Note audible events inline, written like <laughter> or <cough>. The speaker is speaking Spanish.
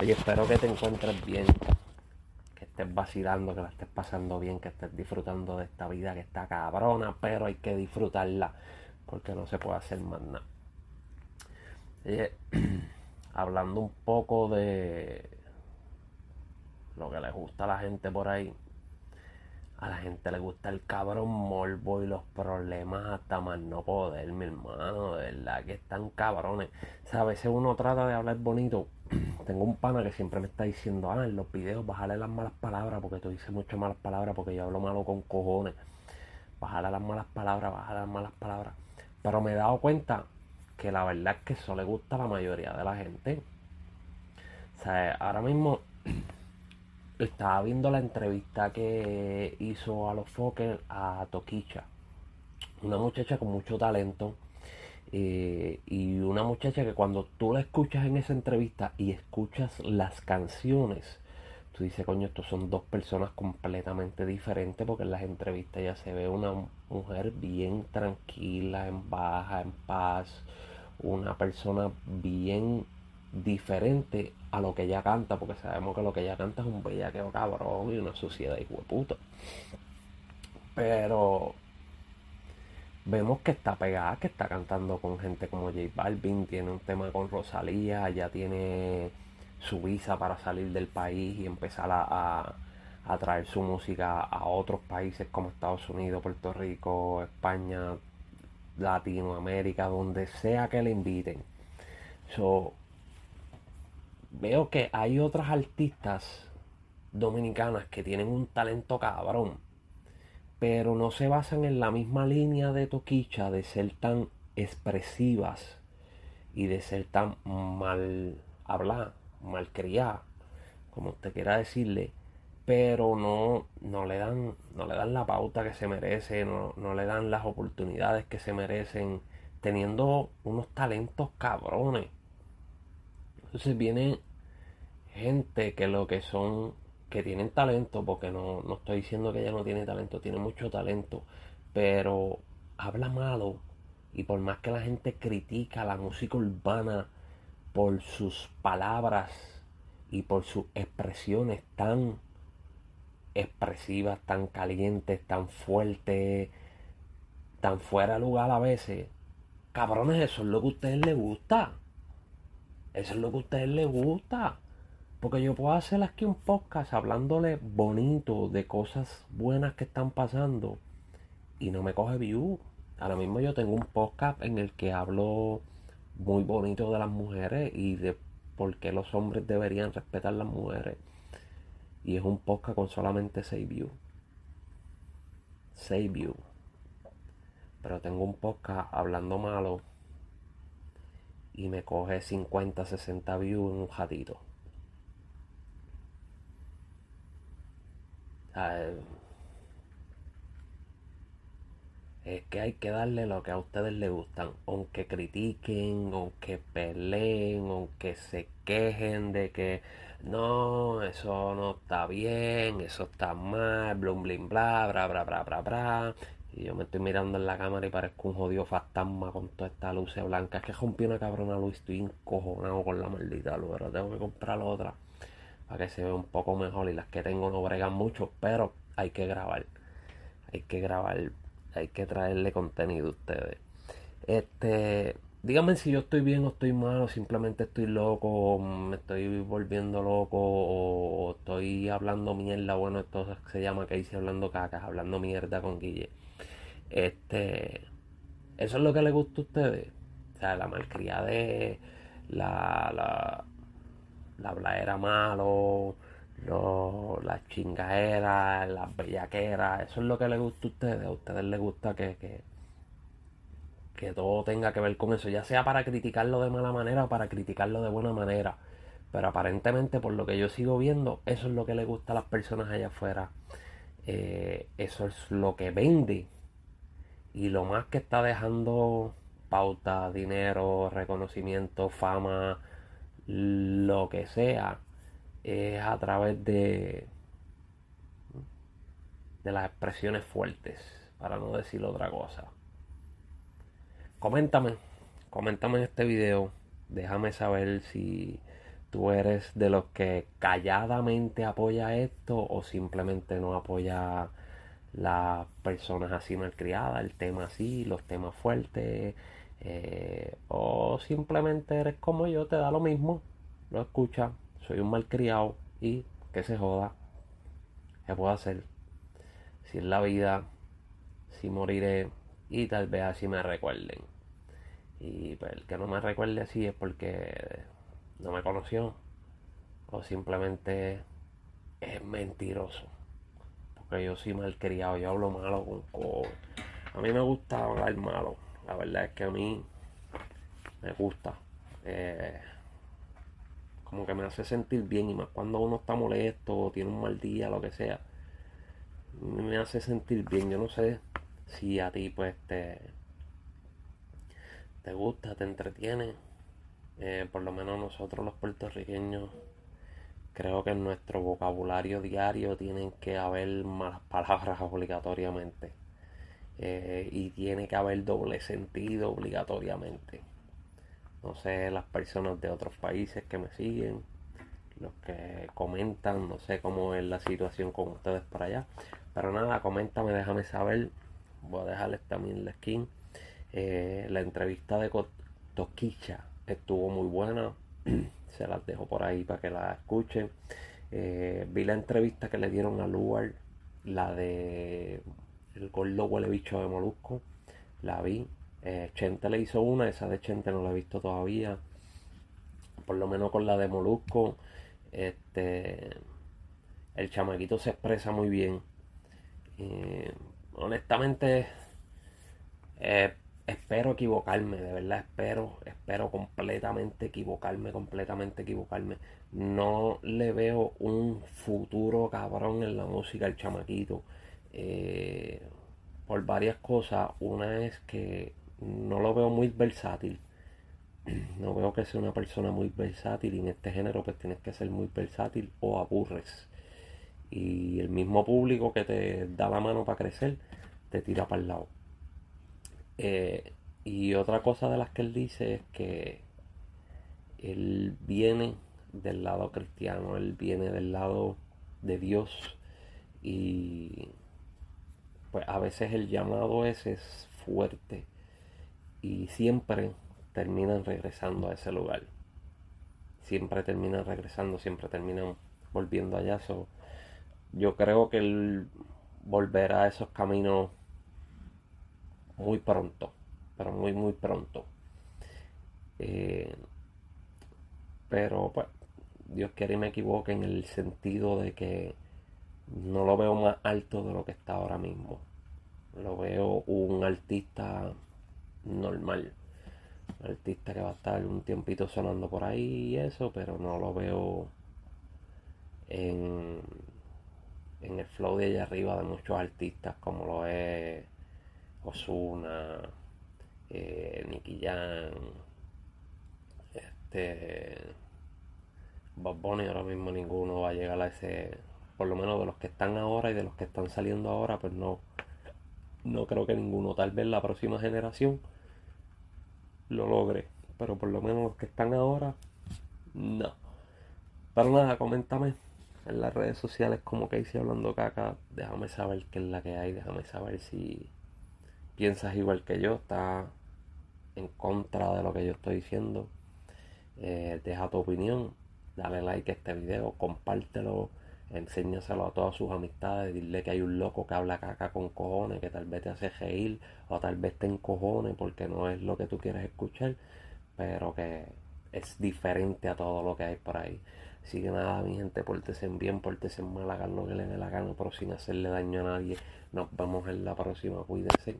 Oye, espero que te encuentres bien, que estés vacilando, que la estés pasando bien, que estés disfrutando de esta vida que está cabrona, pero hay que disfrutarla porque no se puede hacer más nada. Oye, <clears throat> hablando un poco de lo que les gusta a la gente por ahí. A la gente le gusta el cabrón morbo y los problemas hasta más no poder, mi hermano. De verdad que están cabrones. O sea, a veces uno trata de hablar bonito. <clears throat> Tengo un pana que siempre me está diciendo, ah, en los videos bájale las malas palabras porque tú dices muchas malas palabras porque yo hablo malo con cojones. Bájale las malas palabras, bájale las malas palabras. Pero me he dado cuenta que la verdad es que eso le gusta a la mayoría de la gente. O sea, ahora mismo <clears throat> estaba viendo la entrevista que hizo a los Fokker a Toquicha. Una muchacha con mucho talento. Eh, y una muchacha que cuando tú la escuchas en esa entrevista y escuchas las canciones, tú dices, coño, estos son dos personas completamente diferentes porque en las entrevistas ya se ve una mujer bien tranquila, en baja, en paz, una persona bien diferente a lo que ella canta, porque sabemos que lo que ella canta es un bellaqueo cabrón y una suciedad y puta. Pero vemos que está pegada, que está cantando con gente como J Balvin, tiene un tema con Rosalía, ya tiene su visa para salir del país y empezar a, a traer su música a otros países como Estados Unidos, Puerto Rico, España, Latinoamérica, donde sea que le inviten. So, veo que hay otras artistas dominicanas que tienen un talento cabrón, pero no se basan en la misma línea de Toquicha de ser tan expresivas y de ser tan mal hablar, mal criar, como usted quiera decirle, pero no, no, le dan, no le dan la pauta que se merece, no, no le dan las oportunidades que se merecen, teniendo unos talentos cabrones. Entonces viene gente que lo que son, que tienen talento, porque no, no estoy diciendo que ella no tiene talento, tiene mucho talento, pero habla malo. Y por más que la gente critica la música urbana por sus palabras y por sus expresiones tan expresivas, tan calientes, tan fuertes, tan fuera de lugar a veces, cabrones, eso es lo que a ustedes les gusta. Eso es lo que a ustedes les gusta. Porque yo puedo hacer aquí un podcast hablándole bonito de cosas buenas que están pasando y no me coge view. Ahora mismo yo tengo un podcast en el que hablo muy bonito de las mujeres y de por qué los hombres deberían respetar a las mujeres. Y es un podcast con solamente 6 views. 6 views. Pero tengo un podcast hablando malo y me coge 50, 60 views en un ratito. Es que hay que darle lo que a ustedes les gustan, aunque critiquen, aunque peleen, aunque se quejen de que no, eso no está bien, eso está mal, blum, blin, bla, bla, bla, bla, bla, bla. Y yo me estoy mirando en la cámara y parezco un jodido fantasma con toda esta luz blanca. Es que rompí una cabrona luz, estoy encojonado con la maldita luz, pero tengo que comprar otra para que se vea un poco mejor. Y las que tengo no bregan mucho, pero hay que grabar. Hay que grabar, hay que traerle contenido a ustedes. Este, díganme si yo estoy bien o estoy mal, o simplemente estoy loco, o me estoy volviendo loco, o, estoy hablando mierda. Bueno, esto se llama que hice hablando cacas, hablando mierda con Guille. Este, eso es lo que le gusta a ustedes. O sea, la malcriada la, la, la bladera malo, lo, las chingaderas, las bellaqueras. Eso es lo que le gusta a ustedes. A ustedes les gusta que, que que todo tenga que ver con eso, ya sea para criticarlo de mala manera o para criticarlo de buena manera. Pero aparentemente, por lo que yo sigo viendo, eso es lo que le gusta a las personas allá afuera. Eh, eso es lo que vende. Y lo más que está dejando pauta, dinero, reconocimiento, fama, lo que sea, es a través de, de las expresiones fuertes, para no decir otra cosa. Coméntame, coméntame en este video, déjame saber si tú eres de los que calladamente apoya esto o simplemente no apoya las personas así malcriadas, el tema así, los temas fuertes, eh, o simplemente eres como yo, te da lo mismo, lo escucha, soy un malcriado y que se joda, ¿qué puedo hacer? Si es la vida, si moriré y tal vez así me recuerden. Y pues, el que no me recuerde así es porque no me conoció o simplemente es mentiroso. Porque yo soy malcriado, yo hablo malo con, A mí me gusta hablar malo. La verdad es que a mí me gusta. Eh, como que me hace sentir bien y más cuando uno está molesto o tiene un mal día, lo que sea. Me hace sentir bien. Yo no sé si a ti pues te, te gusta, te entretiene. Eh, por lo menos nosotros los puertorriqueños creo que en nuestro vocabulario diario tienen que haber más palabras <laughs> obligatoriamente. Eh, y tiene que haber doble sentido obligatoriamente. No sé, las personas de otros países que me siguen, los que comentan, no sé cómo es la situación con ustedes por allá. Pero nada, coméntame, déjame saber. Voy a dejarles también la skin. Eh, la entrevista de Toquicha estuvo muy buena. <clears throat> Se las dejo por ahí para que la escuchen. Eh, vi la entrevista que le dieron a Luar, la de el gordo huele bicho de Molusco. La vi. Eh, Chente le hizo una, esa de Chente no la he visto todavía. Por lo menos con la de Molusco. Este. El chamaquito se expresa muy bien. honestamente. Eh, espero equivocarme, de verdad espero, espero completamente equivocarme, completamente equivocarme. No le veo un futuro cabrón en la música al chamaquito. Eh, por varias cosas. Una es que no lo veo muy versátil. <clears throat> No veo que sea una persona muy versátil y en este género pues tienes que ser muy versátil o aburres. Y el mismo público que te da la mano para crecer te tira para el lado. Eh, y otra cosa de las que él dice es que él viene del lado cristiano, él viene del lado de Dios y pues a veces el llamado ese es fuerte y siempre terminan regresando a ese lugar. Siempre terminan regresando, siempre terminan volviendo allá. yo creo que él volverá a esos caminos muy pronto, pero muy, muy pronto. Eh, pero pues, Dios quiere y me equivoque en el sentido de que no lo veo más alto de lo que está ahora mismo. Lo veo un artista normal. Un artista que va a estar un tiempito sonando por ahí y eso, pero no lo veo en, en el flow de allá arriba de muchos artistas como lo es Osuna, eh, Nicky Jam, este, Bob Bunny ahora mismo ninguno va a llegar a ese, por lo menos de los que están ahora y de los que están saliendo ahora, pues no, no creo que ninguno, tal vez la próxima generación lo logre, pero por lo menos los que están ahora, no. Pero nada, coméntame en las redes sociales como que hice hablando caca, déjame saber qué es la que hay, déjame saber si piensas igual que yo, estás en contra de lo que yo estoy diciendo. Eh, deja tu opinión, dale like a este video, compártelo, enséñaselo a todas sus amistades, dile que hay un loco que habla caca con cojones, que tal vez te hace reír o tal vez te encojones porque no es lo que tú quieres escuchar, pero que es diferente a todo lo que hay por ahí. Así que nada, mi gente, pórtese bien, pórtese mal, hagan lo que le dé la gana, pero sin hacerle daño a nadie. Nos vemos en la próxima, cuídense.